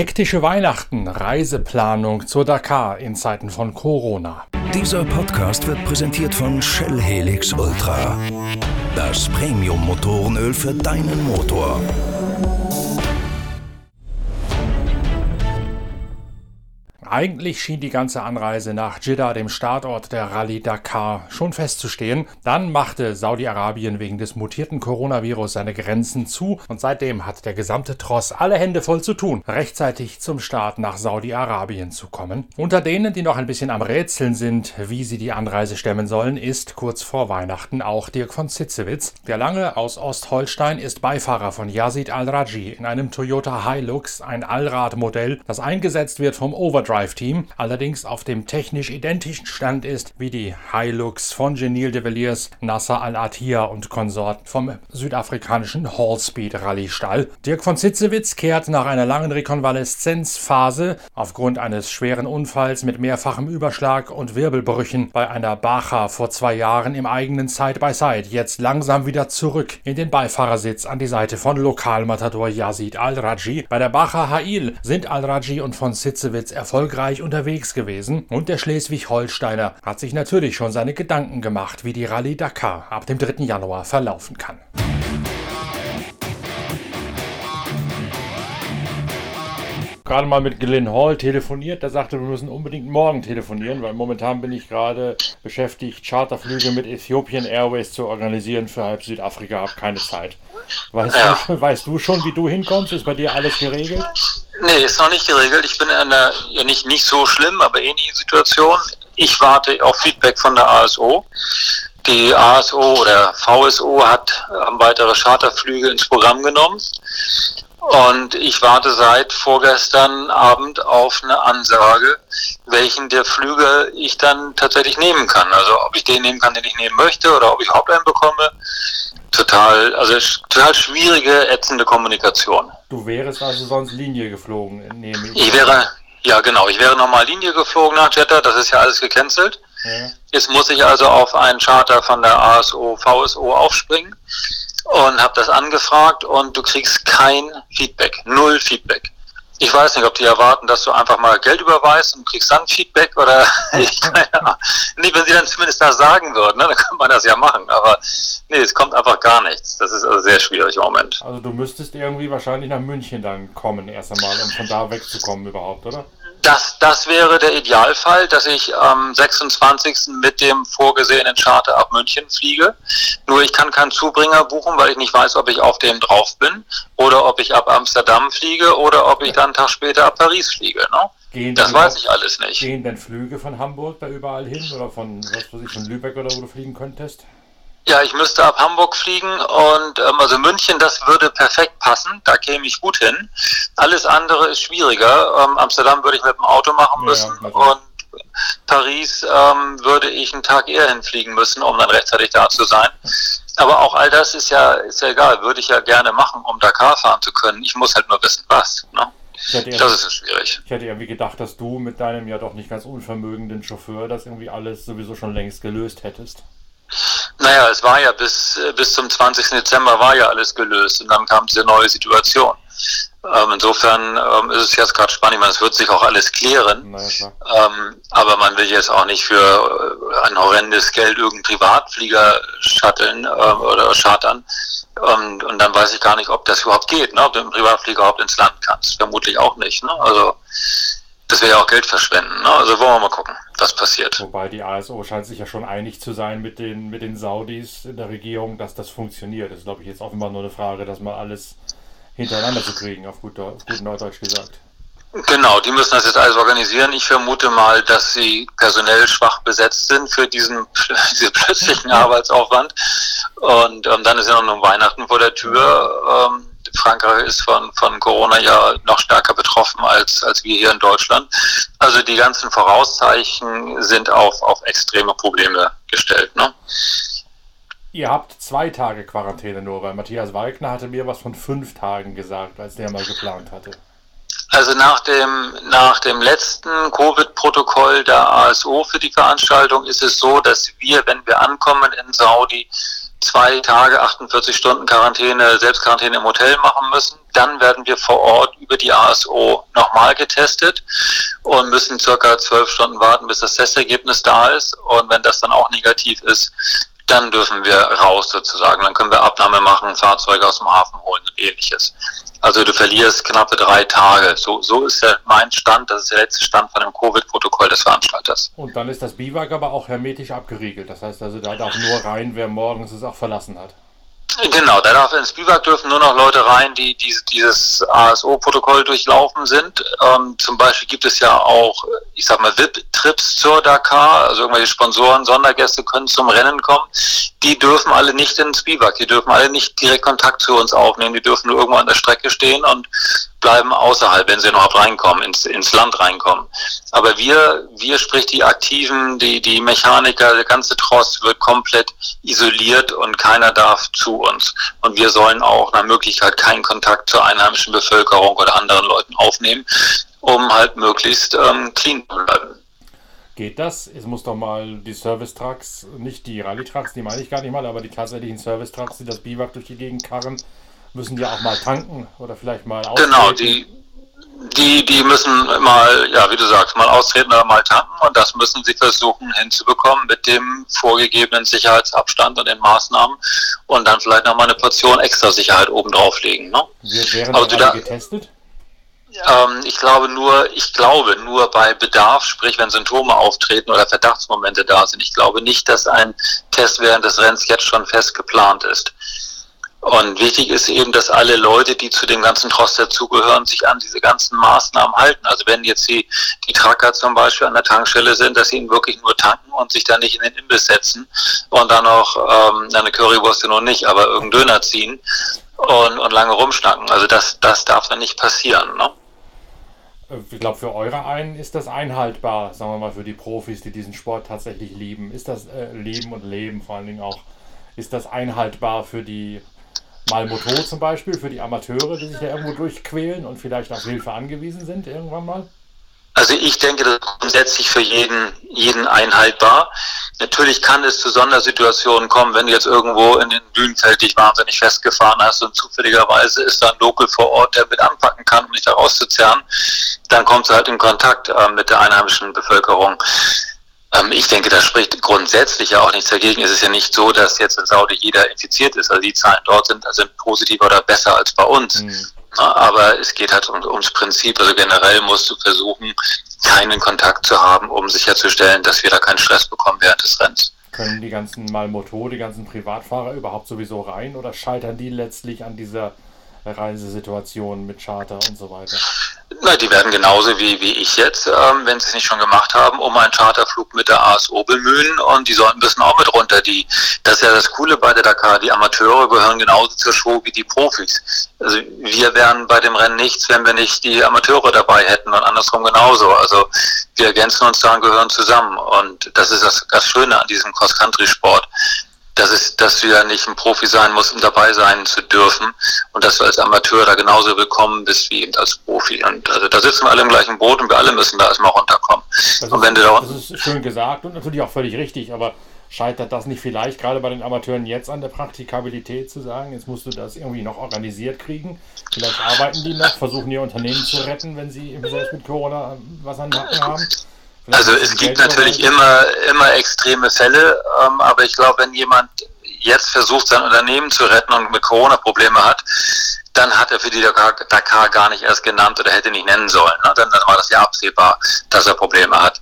Hektische Weihnachten, Reiseplanung zur Dakar in Zeiten von Corona. Dieser Podcast wird präsentiert von Shell Helix Ultra. Das Premium-Motorenöl für deinen Motor. Eigentlich schien die ganze Anreise nach Jeddah, dem Startort der Rallye Dakar, schon festzustehen. Dann machte Saudi-Arabien wegen des mutierten Coronavirus seine Grenzen zu und seitdem hat der gesamte Tross alle Hände voll zu tun, rechtzeitig zum Start nach Saudi-Arabien zu kommen. Unter denen, die noch ein bisschen am Rätseln sind, wie sie die Anreise stemmen sollen, ist kurz vor Weihnachten auch Dirk von Zitzewitz. Der Lange aus Ostholstein ist Beifahrer von Yazid Al-Raji in einem Toyota Hilux, ein Allradmodell, das eingesetzt wird vom Overdrive Drive Team, allerdings auf dem technisch identischen Stand ist wie die Hilux von Genil de Villiers, Nasser Al-Attiyah und Konsorten vom südafrikanischen Hallspeed Rallye-Stall. Dirk von Zitzewitz kehrt nach einer langen Rekonvaleszenzphase aufgrund eines schweren Unfalls mit mehrfachem Überschlag und Wirbelbrüchen bei einer Bacha vor zwei Jahren im eigenen Side-by-Side jetzt langsam wieder zurück in den Beifahrersitz an die Seite von Lokalmatador Yazid Al-Raji. Bei der Bacha Hail sind Al-Raji und von Zitzewitz erfolgreich erfolgreich unterwegs gewesen und der Schleswig-Holsteiner hat sich natürlich schon seine Gedanken gemacht, wie die Rallye Dakar ab dem 3. Januar verlaufen kann. Gerade mal mit Glenn Hall telefoniert. Der sagte, wir müssen unbedingt morgen telefonieren, weil momentan bin ich gerade beschäftigt, Charterflüge mit Ethiopian Airways zu organisieren für halb Südafrika. Habe keine Zeit. Weißt, ja. du, weißt du schon, wie du hinkommst? Ist bei dir alles geregelt? Nee, ist noch nicht geregelt. Ich bin in einer ja nicht, nicht so schlimm, aber ähnlichen Situation. Ich warte auf Feedback von der ASO. Die ASO oder VSO hat weitere Charterflüge ins Programm genommen. Und ich warte seit vorgestern Abend auf eine Ansage, welchen der Flüge ich dann tatsächlich nehmen kann. Also ob ich den nehmen kann, den ich nehmen möchte oder ob ich überhaupt einen bekomme. Total, also total schwierige, ätzende Kommunikation. Du wärst also sonst Linie geflogen, nehme ich. Ich wäre, ja genau, ich wäre nochmal Linie geflogen nach Jeddah, das ist ja alles gecancelt. Ja. Jetzt muss ich also auf einen Charter von der ASO, VSO aufspringen und habe das angefragt und du kriegst kein Feedback, null Feedback. Ich weiß nicht, ob die erwarten, dass du einfach mal Geld überweist und kriegst dann Feedback oder ich, nee, wenn sie dann zumindest das sagen würden, ne, dann kann man das ja machen. Aber nee, es kommt einfach gar nichts. Das ist also sehr schwierig im Moment. Also du müsstest irgendwie wahrscheinlich nach München dann kommen erst einmal, um von da wegzukommen überhaupt, oder? Das, das wäre der Idealfall, dass ich am 26. mit dem vorgesehenen Charter ab München fliege. Nur ich kann keinen Zubringer buchen, weil ich nicht weiß, ob ich auf dem drauf bin oder ob ich ab Amsterdam fliege oder ob ich dann einen Tag später ab Paris fliege. Ne? das weiß ich alles nicht. Gehen denn Flüge von Hamburg da überall hin oder von, was weiß ich, von Lübeck oder wo du fliegen könntest? Ja, ich müsste ab Hamburg fliegen und ähm, also München, das würde perfekt passen, da käme ich gut hin. Alles andere ist schwieriger. Ähm, Amsterdam würde ich mit dem Auto machen müssen ja, und Paris ähm, würde ich einen Tag eher hinfliegen müssen, um dann rechtzeitig da zu sein. Aber auch all das ist ja, ist ja egal, würde ich ja gerne machen, um Dakar fahren zu können. Ich muss halt nur wissen, was. Ne? das ist schwierig. Ich hätte irgendwie gedacht, dass du mit deinem ja doch nicht ganz unvermögenden Chauffeur das irgendwie alles sowieso schon längst gelöst hättest. Naja, es war ja bis, äh, bis zum 20. Dezember war ja alles gelöst und dann kam diese neue Situation. Ähm, insofern ähm, ist es jetzt gerade spannend. Ich meine, es wird sich auch alles klären. Ähm, aber man will jetzt auch nicht für äh, ein horrendes Geld irgendeinen Privatflieger shutteln äh, oder chartern. Und, und dann weiß ich gar nicht, ob das überhaupt geht, ne? ob du mit dem Privatflieger überhaupt ins Land kannst. Vermutlich auch nicht. Ne? Also das wäre ja auch Geld verschwenden. Ne? Also wollen wir mal gucken, was passiert. Wobei die ASO scheint sich ja schon einig zu sein mit den, mit den Saudis in der Regierung, dass das funktioniert. Das ist, glaube ich, jetzt offenbar nur eine Frage, dass man alles hintereinander zu kriegen, auf gut, auf gut Neudeutsch gesagt. Genau, die müssen das jetzt alles organisieren. Ich vermute mal, dass sie personell schwach besetzt sind für diesen, diesen plötzlichen Arbeitsaufwand. Und ähm, dann ist ja noch Weihnachten vor der Tür. Ähm, Frankreich ist von, von Corona ja noch stärker betroffen als, als wir hier in Deutschland. Also die ganzen Vorauszeichen sind auf, auf extreme Probleme gestellt. Ne? Ihr habt zwei Tage Quarantäne nur, weil Matthias Wagner hatte mir was von fünf Tagen gesagt, als der mal geplant hatte. Also nach dem, nach dem letzten Covid-Protokoll der ASO für die Veranstaltung ist es so, dass wir, wenn wir ankommen in Saudi, zwei Tage, 48 Stunden Quarantäne, Selbstquarantäne im Hotel machen müssen. Dann werden wir vor Ort über die ASO nochmal getestet und müssen circa zwölf Stunden warten, bis das Testergebnis da ist. Und wenn das dann auch negativ ist, dann dürfen wir raus sozusagen. Dann können wir Abnahme machen, Fahrzeuge aus dem Hafen holen und ähnliches. Also du verlierst knappe drei Tage. So, so ist der, mein Stand, das ist der letzte Stand von dem Covid-Protokoll des Veranstalters. Und dann ist das Biwak aber auch hermetisch abgeriegelt. Das heißt also, da darf nur rein, wer morgens es auch verlassen hat. Genau, da darf ins Biwak dürfen nur noch Leute rein, die diese, dieses ASO-Protokoll durchlaufen sind. Ähm, zum Beispiel gibt es ja auch, ich sag mal, VIP-Trips zur Dakar, also irgendwelche Sponsoren, Sondergäste können zum Rennen kommen. Die dürfen alle nicht ins Biwak, die dürfen alle nicht direkt Kontakt zu uns aufnehmen, die dürfen nur irgendwo an der Strecke stehen und bleiben außerhalb, wenn sie überhaupt reinkommen, ins, ins Land reinkommen. Aber wir, wir sprich die Aktiven, die, die Mechaniker, der ganze Tross wird komplett isoliert und keiner darf zu uns. Und wir sollen auch nach Möglichkeit keinen Kontakt zur einheimischen Bevölkerung oder anderen Leuten aufnehmen, um halt möglichst ähm, clean zu bleiben. Geht das? Es muss doch mal die Service-Trucks, nicht die Rallye-Trucks, die meine ich gar nicht mal, aber die tatsächlichen Service-Trucks, die das Biwak durch die Gegend karren, müssen die auch mal tanken oder vielleicht mal austreten? Genau, die, die, die müssen mal, ja, wie du sagst, mal austreten oder mal tanken und das müssen sie versuchen hinzubekommen mit dem vorgegebenen Sicherheitsabstand und den Maßnahmen und dann vielleicht nochmal eine Portion extra Sicherheit oben drauflegen. Ne? Wären also da, getestet? Ähm, ich glaube nur, ich glaube nur bei Bedarf, sprich wenn Symptome auftreten oder Verdachtsmomente da sind. Ich glaube nicht, dass ein Test während des Rennens jetzt schon fest geplant ist. Und wichtig ist eben, dass alle Leute, die zu dem ganzen Trost dazugehören, sich an diese ganzen Maßnahmen halten. Also wenn jetzt die, die Tracker zum Beispiel an der Tankstelle sind, dass sie ihn wirklich nur tanken und sich dann nicht in den Imbiss setzen und dann noch ähm, eine Currywurst noch nicht, aber irgendeinen Döner ziehen und, und lange rumschnacken. Also das, das darf dann nicht passieren. Ne? Ich glaube, für eure einen ist das einhaltbar, sagen wir mal, für die Profis, die diesen Sport tatsächlich lieben. Ist das äh, Leben und Leben vor allen Dingen auch, ist das einhaltbar für die mal Motor zum Beispiel für die Amateure, die sich da irgendwo durchquälen und vielleicht auf Hilfe angewiesen sind irgendwann mal? Also ich denke, das ist grundsätzlich für jeden, jeden einhaltbar. Natürlich kann es zu Sondersituationen kommen, wenn du jetzt irgendwo in den Bühnenfeld dich wahnsinnig festgefahren hast und zufälligerweise ist da ein Local vor Ort, der mit anpacken kann, um dich da rauszuzerren, dann kommst du halt in Kontakt äh, mit der einheimischen Bevölkerung. Ähm, ich denke, das spricht grundsätzlich ja auch nichts dagegen. Es ist ja nicht so, dass jetzt in Saudi jeder infiziert ist. Also die Zahlen dort sind, sind positiver oder besser als bei uns. Mhm. aber es geht halt um, ums Prinzip. Also generell musst du versuchen, keinen Kontakt zu haben, um sicherzustellen, dass wir da keinen Stress bekommen während des Rennens. Können die ganzen Malmoto, die ganzen Privatfahrer überhaupt sowieso rein oder scheitern die letztlich an dieser Reisesituation mit Charter und so weiter? Na, die werden genauso wie, wie ich jetzt, ähm, wenn sie es nicht schon gemacht haben, um einen Charterflug mit der ASO bemühen und die sollten wissen auch mit runter. Die, das ist ja das Coole bei der Dakar. Die Amateure gehören genauso zur Show wie die Profis. Also wir wären bei dem Rennen nichts, wenn wir nicht die Amateure dabei hätten und andersrum genauso. Also wir ergänzen uns da und gehören zusammen. Und das ist das, das Schöne an diesem Cross-Country-Sport dass, es, dass du ja nicht ein Profi sein musst, um dabei sein zu dürfen und dass du als Amateur da genauso willkommen bist wie eben als Profi. Und also da sitzen wir alle im gleichen Boot und wir alle müssen da erstmal runterkommen. Das, und wenn ist, da das ist schön gesagt und natürlich auch völlig richtig, aber scheitert das nicht vielleicht gerade bei den Amateuren jetzt an der Praktikabilität zu sagen, jetzt musst du das irgendwie noch organisiert kriegen? Vielleicht arbeiten die noch, versuchen ihr Unternehmen zu retten, wenn sie selbst mit Corona was an den Hacken haben. Also es gibt natürlich immer, immer extreme Fälle, ähm, aber ich glaube, wenn jemand jetzt versucht, sein Unternehmen zu retten und mit Corona Probleme hat, dann hat er für die Dakar, Dakar gar nicht erst genannt oder hätte nicht nennen sollen. Ne? Dann, dann war das ja absehbar, dass er Probleme hat.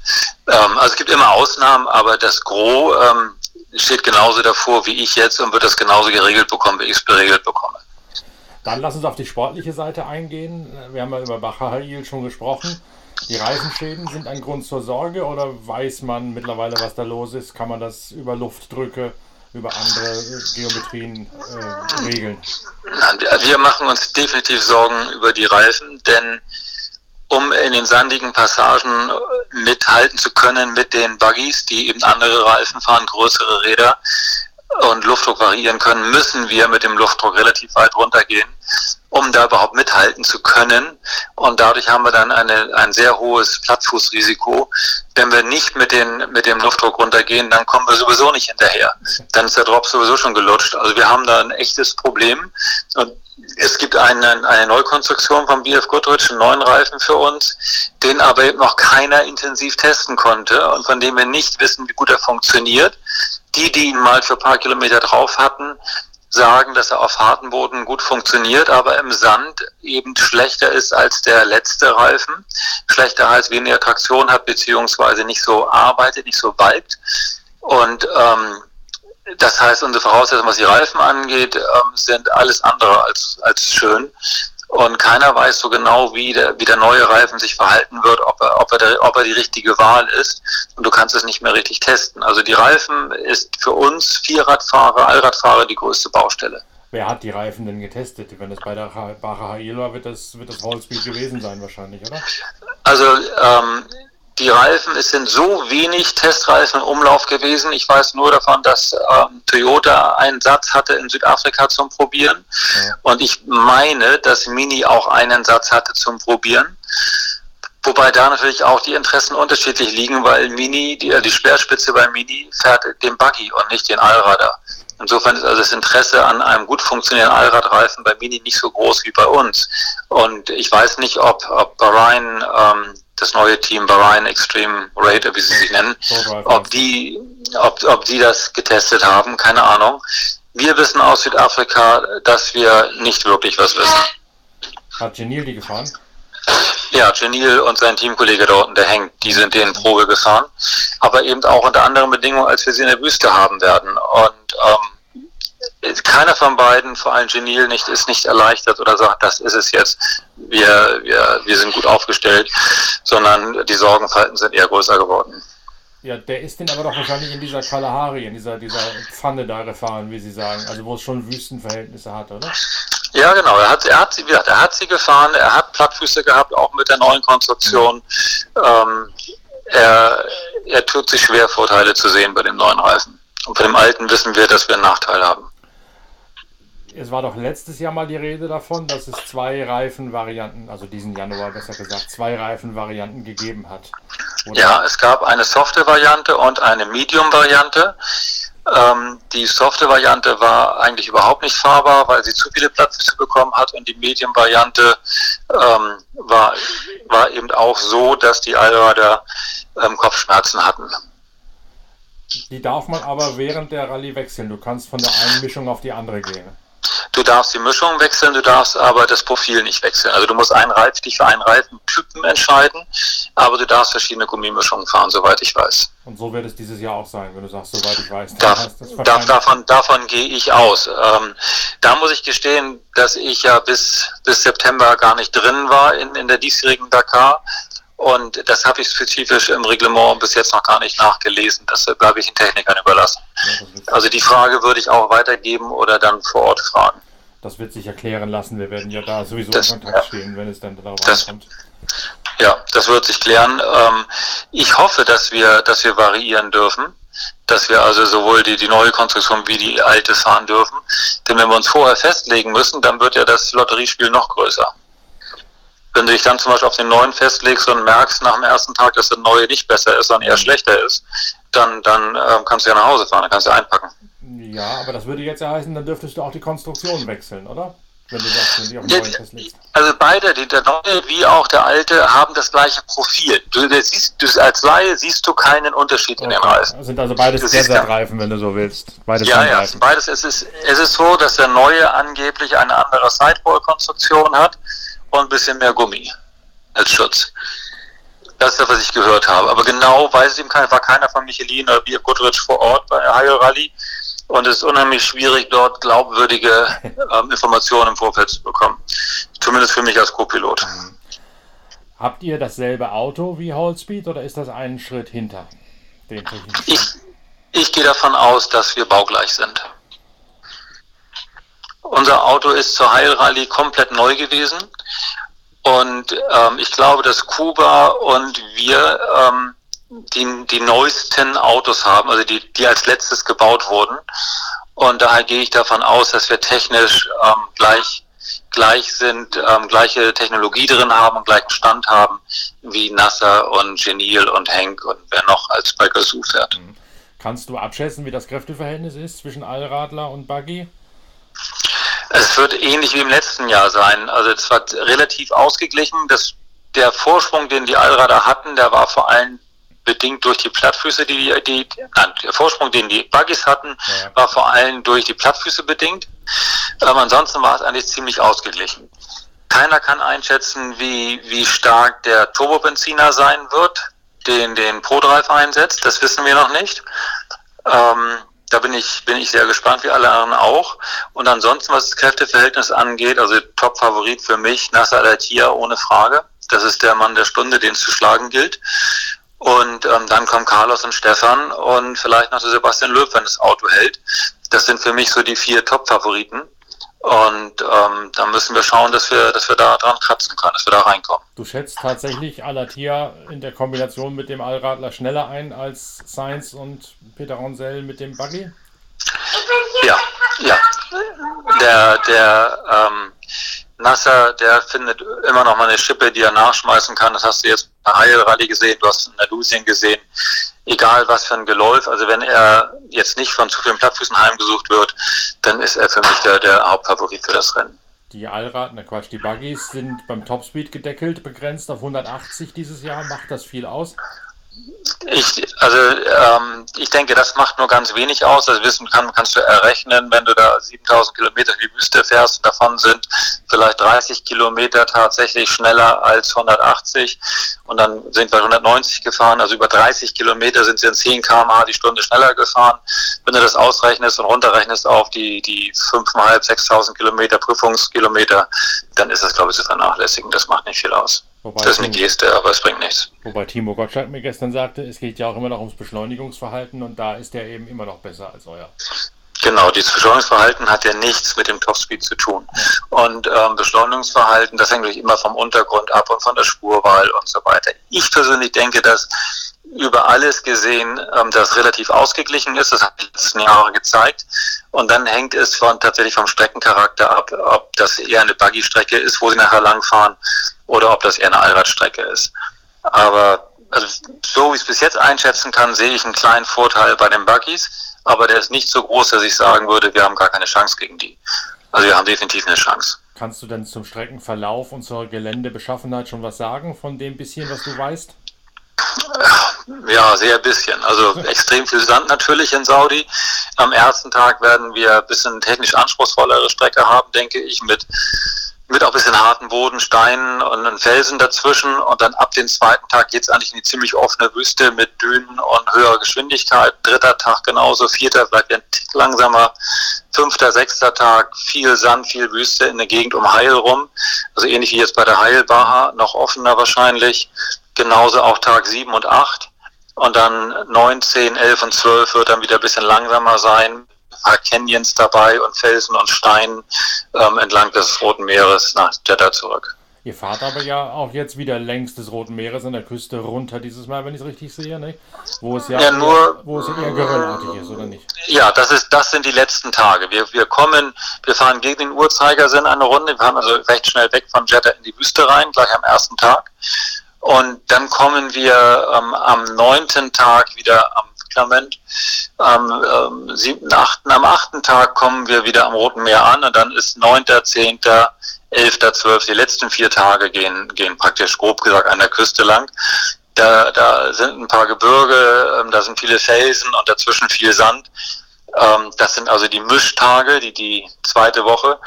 Ähm, also es gibt immer Ausnahmen, aber das Gros ähm, steht genauso davor wie ich jetzt und wird das genauso geregelt bekommen, wie ich es geregelt bekomme. Dann lass uns auf die sportliche Seite eingehen. Wir haben ja über Bachahail schon gesprochen. Die Reifenschäden sind ein Grund zur Sorge oder weiß man mittlerweile, was da los ist? Kann man das über Luftdrücke, über andere Geometrien äh, regeln? Wir machen uns definitiv Sorgen über die Reifen, denn um in den sandigen Passagen mithalten zu können mit den Buggies, die eben andere Reifen fahren, größere Räder, und Luftdruck variieren können, müssen wir mit dem Luftdruck relativ weit runtergehen, um da überhaupt mithalten zu können. Und dadurch haben wir dann eine, ein sehr hohes Plattfußrisiko. Wenn wir nicht mit, den, mit dem Luftdruck runtergehen, dann kommen wir sowieso nicht hinterher. Dann ist der Drop sowieso schon gelutscht. Also wir haben da ein echtes Problem. Und es gibt eine, eine Neukonstruktion von BF Goodrich, einen neuen Reifen für uns, den aber eben noch keiner intensiv testen konnte und von dem wir nicht wissen, wie gut er funktioniert. Die, die ihn mal für ein paar Kilometer drauf hatten, sagen, dass er auf harten Boden gut funktioniert, aber im Sand eben schlechter ist als der letzte Reifen. Schlechter heißt weniger Traktion hat, beziehungsweise nicht so arbeitet, nicht so balbt. Und ähm, das heißt, unsere Voraussetzungen, was die Reifen angeht, ähm, sind alles andere als, als schön. Und keiner weiß so genau, wie der, wie der neue Reifen sich verhalten wird, ob er, ob, er der, ob er die richtige Wahl ist. Und du kannst es nicht mehr richtig testen. Also die Reifen ist für uns Vierradfahrer, Allradfahrer die größte Baustelle. Wer hat die Reifen denn getestet? Wenn es bei der Bacher HI war, wird das, wird das Hallspeed gewesen sein wahrscheinlich, oder? Also ähm, die Reifen, es sind so wenig Testreifen im Umlauf gewesen. Ich weiß nur davon, dass ähm, Toyota einen Satz hatte in Südafrika zum Probieren. Ja. Und ich meine, dass Mini auch einen Satz hatte zum Probieren. Wobei da natürlich auch die Interessen unterschiedlich liegen, weil Mini, die, äh, die Speerspitze bei Mini fährt den Buggy und nicht den Allrader. Insofern ist also das Interesse an einem gut funktionierenden Allradreifen bei Mini nicht so groß wie bei uns. Und ich weiß nicht, ob, ob Bahrain ähm, das neue Team Bahrain Extreme Rate, wie sie sich nennen, ob die, ob, ob die das getestet haben, keine Ahnung. Wir wissen aus Südafrika, dass wir nicht wirklich was wissen. Hat Genil die gefahren? Ja, Genil und sein Teamkollege dort, der hängt, die sind den Probe gefahren. Aber eben auch unter anderen Bedingungen, als wir sie in der Wüste haben werden. Und ähm, keiner von beiden, vor allem Genil, nicht, ist nicht erleichtert oder sagt, das ist es jetzt, wir, wir, wir sind gut aufgestellt, sondern die Sorgenfalten sind eher größer geworden. Ja, der ist denn aber doch wahrscheinlich in dieser Kalahari, in dieser, dieser Pfanne da gefahren, wie Sie sagen, also wo es schon Wüstenverhältnisse hat, oder? Ja, genau. Er hat, er hat sie, wie gesagt, er hat sie gefahren, er hat Plattfüße gehabt, auch mit der neuen Konstruktion. Ähm, er, er tut sich schwer, Vorteile zu sehen bei dem neuen Reifen. Und bei dem alten wissen wir, dass wir einen Nachteil haben es war doch letztes Jahr mal die Rede davon, dass es zwei Reifenvarianten, also diesen Januar besser gesagt, zwei Reifenvarianten gegeben hat. Oder? Ja, es gab eine softe Variante und eine Medium-Variante. Ähm, die softe Variante war eigentlich überhaupt nicht fahrbar, weil sie zu viele Platzfüße bekommen hat und die Medium-Variante ähm, war, war eben auch so, dass die Allrader ähm, Kopfschmerzen hatten. Die darf man aber während der Rallye wechseln. Du kannst von der einen Mischung auf die andere gehen. Du darfst die Mischung wechseln, du darfst aber das Profil nicht wechseln. Also du musst einen Reif, dich für einen Reifentypen entscheiden, aber du darfst verschiedene Gummimischungen fahren, soweit ich weiß. Und so wird es dieses Jahr auch sein, wenn du sagst, soweit ich weiß. Darf, darf, davon, davon gehe ich aus. Ähm, da muss ich gestehen, dass ich ja bis, bis September gar nicht drin war in, in der diesjährigen Dakar. Und das habe ich spezifisch im Reglement bis jetzt noch gar nicht nachgelesen. Das bleibe ich den Technikern überlassen. Also die Frage würde ich auch weitergeben oder dann vor Ort fragen. Das wird sich erklären lassen. Wir werden ja da sowieso das, in Kontakt ja. stehen, wenn es dann darauf das, ankommt. Ja, das wird sich klären. Ähm, ich hoffe, dass wir, dass wir variieren dürfen dass wir also sowohl die, die neue Konstruktion wie die alte fahren dürfen. Denn wenn wir uns vorher festlegen müssen, dann wird ja das Lotteriespiel noch größer. Wenn du dich dann zum Beispiel auf den neuen festlegst und merkst nach dem ersten Tag, dass der neue nicht besser ist, sondern eher mhm. schlechter ist, dann, dann ähm, kannst du ja nach Hause fahren, dann kannst du einpacken. Ja, aber das würde jetzt ja heißen, dann dürftest du auch die Konstruktion wechseln, oder? Wenn du sagst, wenn du auf den neuen festlegst. Also beide, der neue wie auch der alte, haben das gleiche Profil. Du, siehst, du als Laie siehst du keinen Unterschied okay. in den Reifen. Das sind also beides Desert-Reifen, wenn du so willst. Beides ja, ja, beides. Es ist, es ist so, dass der neue angeblich eine andere Sidewall-Konstruktion hat und ein bisschen mehr Gummi als Schutz. Das ist das, was ich gehört habe. Aber genau weiß es ihm keiner, war keiner von Michelin oder Bier Goodrich vor Ort bei der Hayo Rally. Und es ist unheimlich schwierig, dort glaubwürdige ähm, Informationen im Vorfeld zu bekommen. Zumindest für mich als Co-Pilot. Mhm. Habt ihr dasselbe Auto wie Hallspeed oder ist das einen Schritt hinter den Ich, ich gehe davon aus, dass wir baugleich sind. Unser Auto ist zur Heilrallye komplett neu gewesen. Und ähm, ich glaube, dass Kuba und wir ähm, die, die neuesten Autos haben, also die, die als letztes gebaut wurden. Und daher gehe ich davon aus, dass wir technisch ähm, gleich gleich sind, ähm, gleiche Technologie drin haben und gleichen Stand haben wie Nasser und Genil und Henk und wer noch als bei Gazoo fährt. Kannst du abschätzen, wie das Kräfteverhältnis ist zwischen Allradler und Buggy? Es wird ähnlich wie im letzten Jahr sein. Also es war relativ ausgeglichen. Das, der Vorsprung, den die Allrader hatten, der war vor allem bedingt durch die Plattfüße, die, die, nein, der Vorsprung, den die Buggies hatten, ja. war vor allem durch die Plattfüße bedingt. Ähm, ansonsten war es eigentlich ziemlich ausgeglichen. Keiner kann einschätzen, wie, wie stark der Turbobenziner sein wird, den den ProDrive einsetzt. Das wissen wir noch nicht. Ähm, da bin ich, bin ich sehr gespannt, wie alle anderen auch. Und ansonsten, was das Kräfteverhältnis angeht, also Top-Favorit für mich, Nasser Al-Attiyah ohne Frage. Das ist der Mann der Stunde, den es zu schlagen gilt. Und ähm, dann kommen Carlos und Stefan und vielleicht noch der Sebastian Löb, wenn das Auto hält. Das sind für mich so die vier Top-Favoriten. Und ähm, da müssen wir schauen, dass wir, dass wir da dran kratzen können, dass wir da reinkommen. Du schätzt tatsächlich Alatia in der Kombination mit dem Allradler schneller ein als Sainz und Peter Ronsell mit dem Buggy? Ja, ja. Der, der ähm, Nasser, der findet immer noch mal eine Schippe, die er nachschmeißen kann. Das hast du jetzt bei Heil Rally gesehen, du hast in der Lusien gesehen. Egal was für ein Geläuf, also wenn er jetzt nicht von zu vielen Plattfüßen heimgesucht wird, dann ist er für mich der, der Hauptfavorit für das Rennen. Die Allrad, na Quatsch, die Buggies sind beim Topspeed gedeckelt, begrenzt auf 180 dieses Jahr. Macht das viel aus? Ich, also ähm, ich denke, das macht nur ganz wenig aus. Also wissen kann, kannst du errechnen, wenn du da 7000 Kilometer in die Wüste fährst, davon sind vielleicht 30 Kilometer tatsächlich schneller als 180 und dann sind wir 190 gefahren. Also über 30 Kilometer sind sie in 10 km/h die Stunde schneller gefahren. Wenn du das ausrechnest und runterrechnest auf die die 5.500, 6.000 Kilometer Prüfungskilometer, dann ist das glaube ich zu vernachlässigen. Das macht nicht viel aus. Wobei das ist eine Geste, aber es bringt nichts. Wobei Timo Gottschalk mir gestern sagte, es geht ja auch immer noch ums Beschleunigungsverhalten und da ist er eben immer noch besser als euer. Genau, dieses Beschleunigungsverhalten hat ja nichts mit dem Topspeed zu tun. Und ähm, Beschleunigungsverhalten, das hängt natürlich immer vom Untergrund ab und von der Spurwahl und so weiter. Ich persönlich denke, dass über alles gesehen ähm, das relativ ausgeglichen ist. Das hat die letzten Jahre gezeigt. Und dann hängt es von, tatsächlich vom Streckencharakter ab, ob das eher eine Buggy-Strecke ist, wo sie nachher langfahren, oder ob das eher eine Allradstrecke ist. Aber also, so wie ich es bis jetzt einschätzen kann, sehe ich einen kleinen Vorteil bei den Buggies, aber der ist nicht so groß, dass ich sagen würde, wir haben gar keine Chance gegen die. Also wir haben definitiv eine Chance. Kannst du denn zum Streckenverlauf und zur Geländebeschaffenheit schon was sagen von dem bisschen, was du weißt? Ja, sehr bisschen. Also extrem viel Sand natürlich in Saudi. Am ersten Tag werden wir ein bisschen technisch anspruchsvollere Strecke haben, denke ich, mit mit auch ein bisschen harten Boden, Steinen und Felsen dazwischen. Und dann ab dem zweiten Tag geht es eigentlich in die ziemlich offene Wüste mit Dünen und höherer Geschwindigkeit. Dritter Tag genauso, vierter bleibt ein Tick langsamer. Fünfter, sechster Tag viel Sand, viel Wüste in der Gegend um Heil rum. Also ähnlich wie jetzt bei der Heilbaha, noch offener wahrscheinlich. Genauso auch Tag sieben und acht. Und dann neun, zehn, elf und zwölf wird dann wieder ein bisschen langsamer sein paar Canyons dabei und Felsen und Steinen ähm, entlang des Roten Meeres nach Jeddah zurück. Ihr fahrt aber ja auch jetzt wieder längs des Roten Meeres an der Küste runter dieses Mal, wenn ich es richtig sehe, ne? Wo es ja, ja nur, wo es eher geröllartig ist, oder nicht? Ja, das ist, das sind die letzten Tage. Wir, wir kommen, wir fahren gegen den Uhrzeigersinn eine Runde. Wir fahren also recht schnell weg von Jeddah in die Wüste rein, gleich am ersten Tag. Und dann kommen wir ähm, am neunten Tag wieder am Klament. Am ähm, siebten, achten, am achten Tag kommen wir wieder am Roten Meer an und dann ist neunter, zehnter, elfter, zwölfter, die letzten vier Tage gehen, gehen praktisch grob gesagt an der Küste lang. Da, da sind ein paar Gebirge, ähm, da sind viele Felsen und dazwischen viel Sand. Ähm, das sind also die Mischtage, die, die zweite Woche.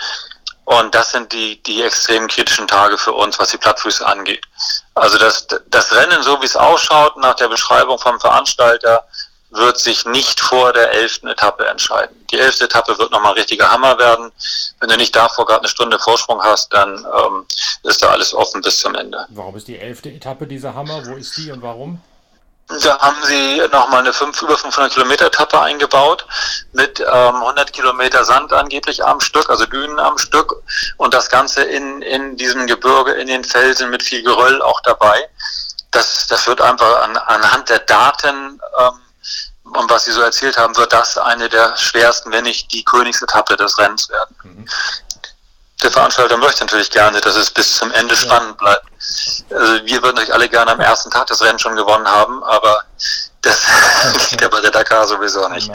Und das sind die, die extrem kritischen Tage für uns, was die Plattfüße angeht. Also das, das Rennen, so wie es ausschaut, nach der Beschreibung vom Veranstalter, wird sich nicht vor der elften Etappe entscheiden. Die elfte Etappe wird nochmal ein richtiger Hammer werden. Wenn du nicht davor gerade eine Stunde Vorsprung hast, dann ähm, ist da alles offen bis zum Ende. Warum ist die elfte Etappe dieser Hammer? Wo ist die und warum? Da haben sie nochmal eine 5, über 500 Kilometer Etappe eingebaut mit ähm, 100 Kilometer Sand angeblich am Stück, also Dünen am Stück und das Ganze in, in diesem Gebirge, in den Felsen mit viel Geröll auch dabei. Das, das wird einfach an, anhand der Daten ähm, und was Sie so erzählt haben, wird das eine der schwersten, wenn nicht die Königsetappe des Rennens werden. Mhm. Der Veranstalter möchte natürlich gerne, dass es bis zum Ende spannend bleibt. Also wir würden natürlich alle gerne am ersten Tag das Rennen schon gewonnen haben, aber das geht ja bei der Dakar sowieso nicht.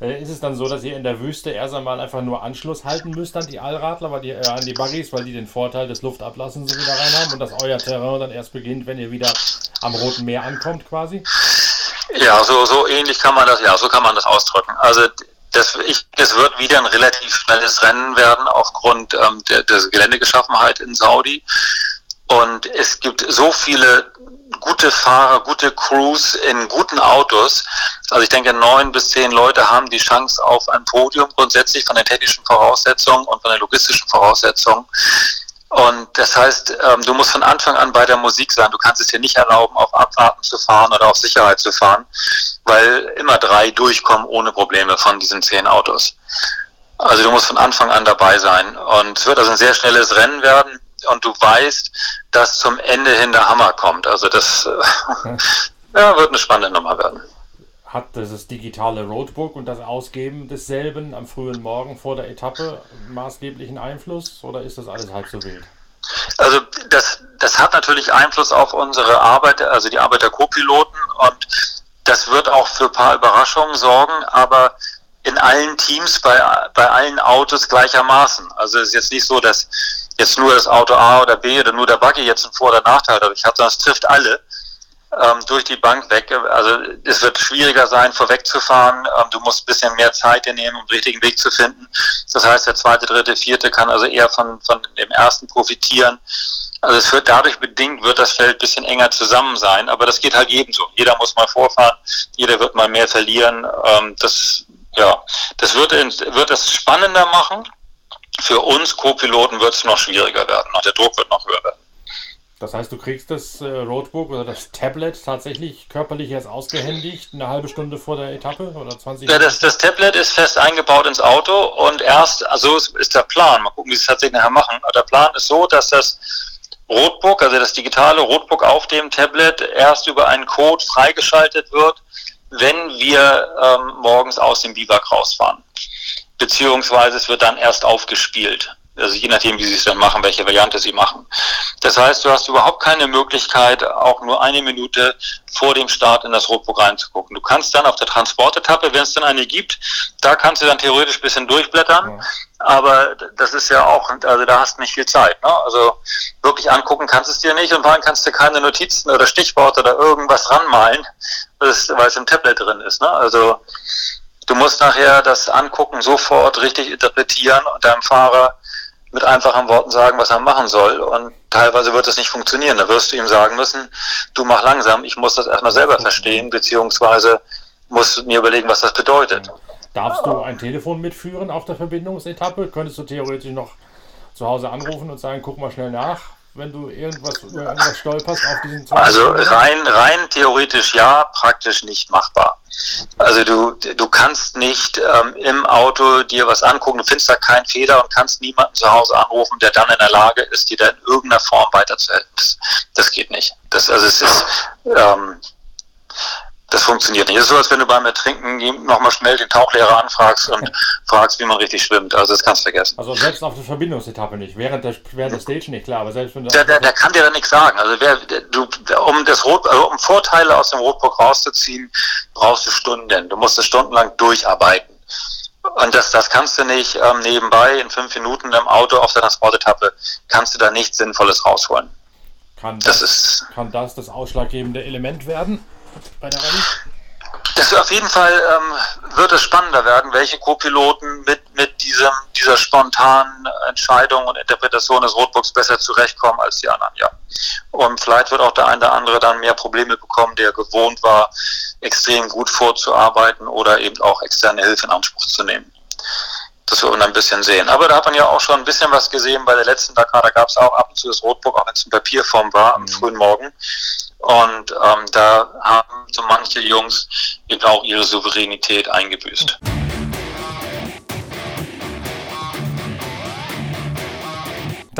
Genau, ist es dann so, dass ihr in der Wüste erst einmal einfach nur Anschluss halten müsst an die Allradler, weil die, äh, an die Buggies, weil die den Vorteil des Luftablassens so wieder rein haben und dass euer Terrain dann erst beginnt, wenn ihr wieder am Roten Meer ankommt quasi? Ja, so, so ähnlich kann man das, ja, so kann man das ausdrücken. Also das, ich, das wird wieder ein relativ schnelles Rennen werden aufgrund ähm, der, der Geländegeschaffenheit in Saudi. Und es gibt so viele gute Fahrer, gute Crews in guten Autos. Also ich denke, neun bis zehn Leute haben die Chance auf ein Podium grundsätzlich von den technischen Voraussetzungen und von den logistischen Voraussetzungen. Und das heißt, ähm, du musst von Anfang an bei der Musik sein. Du kannst es dir nicht erlauben, auf Abwarten zu fahren oder auf Sicherheit zu fahren, weil immer drei durchkommen ohne Probleme von diesen zehn Autos. Also du musst von Anfang an dabei sein. Und es wird also ein sehr schnelles Rennen werden. Und du weißt, dass zum Ende hin der Hammer kommt. Also das äh, ja, wird eine spannende Nummer werden hat dieses digitale Roadbook und das Ausgeben desselben am frühen Morgen vor der Etappe maßgeblichen Einfluss oder ist das alles halb so wild? Also das, das hat natürlich Einfluss auf unsere Arbeit, also die Arbeit der Co-Piloten und das wird auch für ein paar Überraschungen sorgen, aber in allen Teams, bei, bei allen Autos gleichermaßen. Also es ist jetzt nicht so, dass jetzt nur das Auto A oder B oder nur der Buggy jetzt einen Vor- oder Nachteil dadurch hat, sondern es trifft alle ähm, durch die Bank weg. Also es wird schwieriger sein, vorwegzufahren. Ähm, du musst ein bisschen mehr Zeit nehmen, um den richtigen Weg zu finden. Das heißt, der zweite, dritte, vierte kann also eher von, von dem ersten profitieren. Also es wird dadurch bedingt, wird das Feld ein bisschen enger zusammen sein, aber das geht halt jedem so. Jeder muss mal vorfahren, jeder wird mal mehr verlieren. Ähm, das, ja, das wird, wird es spannender machen. Für uns Co-Piloten wird es noch schwieriger werden. Der Druck wird noch höher werden. Das heißt, du kriegst das äh, Roadbook oder das Tablet tatsächlich körperlich erst ausgehändigt, eine halbe Stunde vor der Etappe oder 20 Minuten? Ja, das, das Tablet ist fest eingebaut ins Auto und erst, also ist, der Plan, mal gucken, wie sie es tatsächlich nachher machen. Der Plan ist so, dass das Roadbook, also das digitale Roadbook auf dem Tablet, erst über einen Code freigeschaltet wird, wenn wir ähm, morgens aus dem Biwak rausfahren. Beziehungsweise es wird dann erst aufgespielt. Also je nachdem, wie sie es dann machen, welche Variante sie machen. Das heißt, du hast überhaupt keine Möglichkeit, auch nur eine Minute vor dem Start in das Roadbook reinzugucken. Du kannst dann auf der Transportetappe, wenn es dann eine gibt, da kannst du dann theoretisch ein bisschen durchblättern. Ja. Aber das ist ja auch, also da hast du nicht viel Zeit. Ne? Also wirklich angucken kannst du es dir nicht und vor allem kannst du keine Notizen oder Stichworte oder irgendwas ranmalen, weil es im Tablet drin ist. Ne? Also du musst nachher das angucken, sofort richtig interpretieren und deinem Fahrer mit einfachen Worten sagen, was er machen soll. Und teilweise wird es nicht funktionieren. Da wirst du ihm sagen müssen, du mach langsam, ich muss das erstmal selber verstehen, beziehungsweise musst mir überlegen, was das bedeutet. Darfst du ein Telefon mitführen auf der Verbindungsetappe? Könntest du theoretisch noch zu Hause anrufen und sagen, guck mal schnell nach? Wenn du irgendwas über irgendwas stolperst auf diesen Zweifel? Also rein, rein theoretisch ja, praktisch nicht machbar. Also du, du kannst nicht ähm, im Auto dir was angucken, du findest da keinen Fehler und kannst niemanden zu Hause anrufen, der dann in der Lage ist, dir da in irgendeiner Form weiterzuhelfen. Das, das geht nicht. Das, also es ist ähm, das funktioniert nicht. Es ist so, als wenn du beim Ertrinken nochmal schnell den Tauchlehrer anfragst und fragst, wie man richtig schwimmt. Also das kannst du vergessen. Also selbst auf der Verbindungsetappe nicht, während der, während der Stage nicht, klar, aber selbst wenn der, der, der kann dir da nichts sagen. Also wer, du, um das Rot, also um Vorteile aus dem Rotbook rauszuziehen, brauchst du Stunden. Du musst es stundenlang durcharbeiten. Und das, das kannst du nicht ähm, nebenbei in fünf Minuten im Auto auf der Transportetappe, kannst du da nichts Sinnvolles rausholen. Kann das, das ist, kann das das ausschlaggebende Element werden? Bei der Rallye? Das auf jeden Fall ähm, wird es spannender werden, welche Co-Piloten mit, mit diesem, dieser spontanen Entscheidung und Interpretation des Rotbooks besser zurechtkommen als die anderen, ja. Und vielleicht wird auch der eine oder andere dann mehr Probleme bekommen, der gewohnt war, extrem gut vorzuarbeiten oder eben auch externe Hilfe in Anspruch zu nehmen. Das wird man ein bisschen sehen. Aber da hat man ja auch schon ein bisschen was gesehen bei der letzten Dakar. Da gab es auch ab und zu das Rotbook, auch wenn es in Papierform war, am mhm. frühen Morgen. Und ähm, da haben so manche Jungs eben auch ihre Souveränität eingebüßt.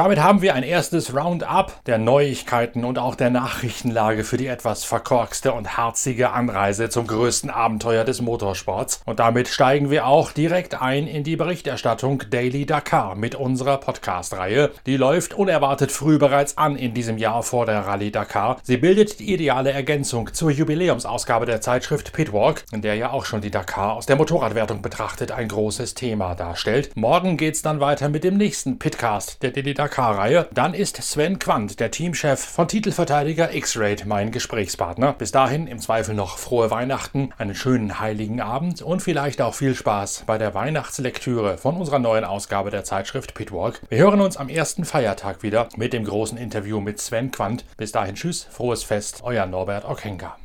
Damit haben wir ein erstes Roundup der Neuigkeiten und auch der Nachrichtenlage für die etwas verkorkste und harzige Anreise zum größten Abenteuer des Motorsports. Und damit steigen wir auch direkt ein in die Berichterstattung Daily Dakar mit unserer Podcast-Reihe. Die läuft unerwartet früh bereits an in diesem Jahr vor der Rallye Dakar. Sie bildet die ideale Ergänzung zur Jubiläumsausgabe der Zeitschrift Pitwalk, in der ja auch schon die Dakar aus der Motorradwertung betrachtet ein großes Thema darstellt. Morgen geht's dann weiter mit dem nächsten Pitcast der Daily Dakar-Reihe. Dann ist Sven Quandt, der Teamchef von Titelverteidiger X-Raid, mein Gesprächspartner. Bis dahin im Zweifel noch frohe Weihnachten, einen schönen heiligen Abend und vielleicht auch viel Spaß bei der Weihnachtslektüre von unserer neuen Ausgabe der Zeitschrift Pitwalk. Wir hören uns am ersten Feiertag wieder mit dem großen Interview mit Sven Quandt. Bis dahin tschüss, frohes Fest, euer Norbert Okenga.